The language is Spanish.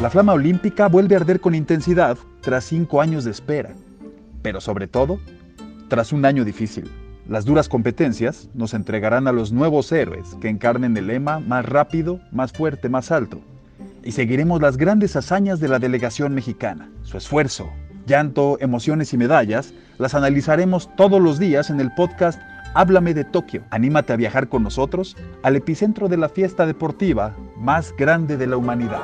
La flama olímpica vuelve a arder con intensidad tras cinco años de espera, pero sobre todo, tras un año difícil. Las duras competencias nos entregarán a los nuevos héroes que encarnen el lema más rápido, más fuerte, más alto. Y seguiremos las grandes hazañas de la delegación mexicana. Su esfuerzo, llanto, emociones y medallas las analizaremos todos los días en el podcast Háblame de Tokio. Anímate a viajar con nosotros al epicentro de la fiesta deportiva más grande de la humanidad.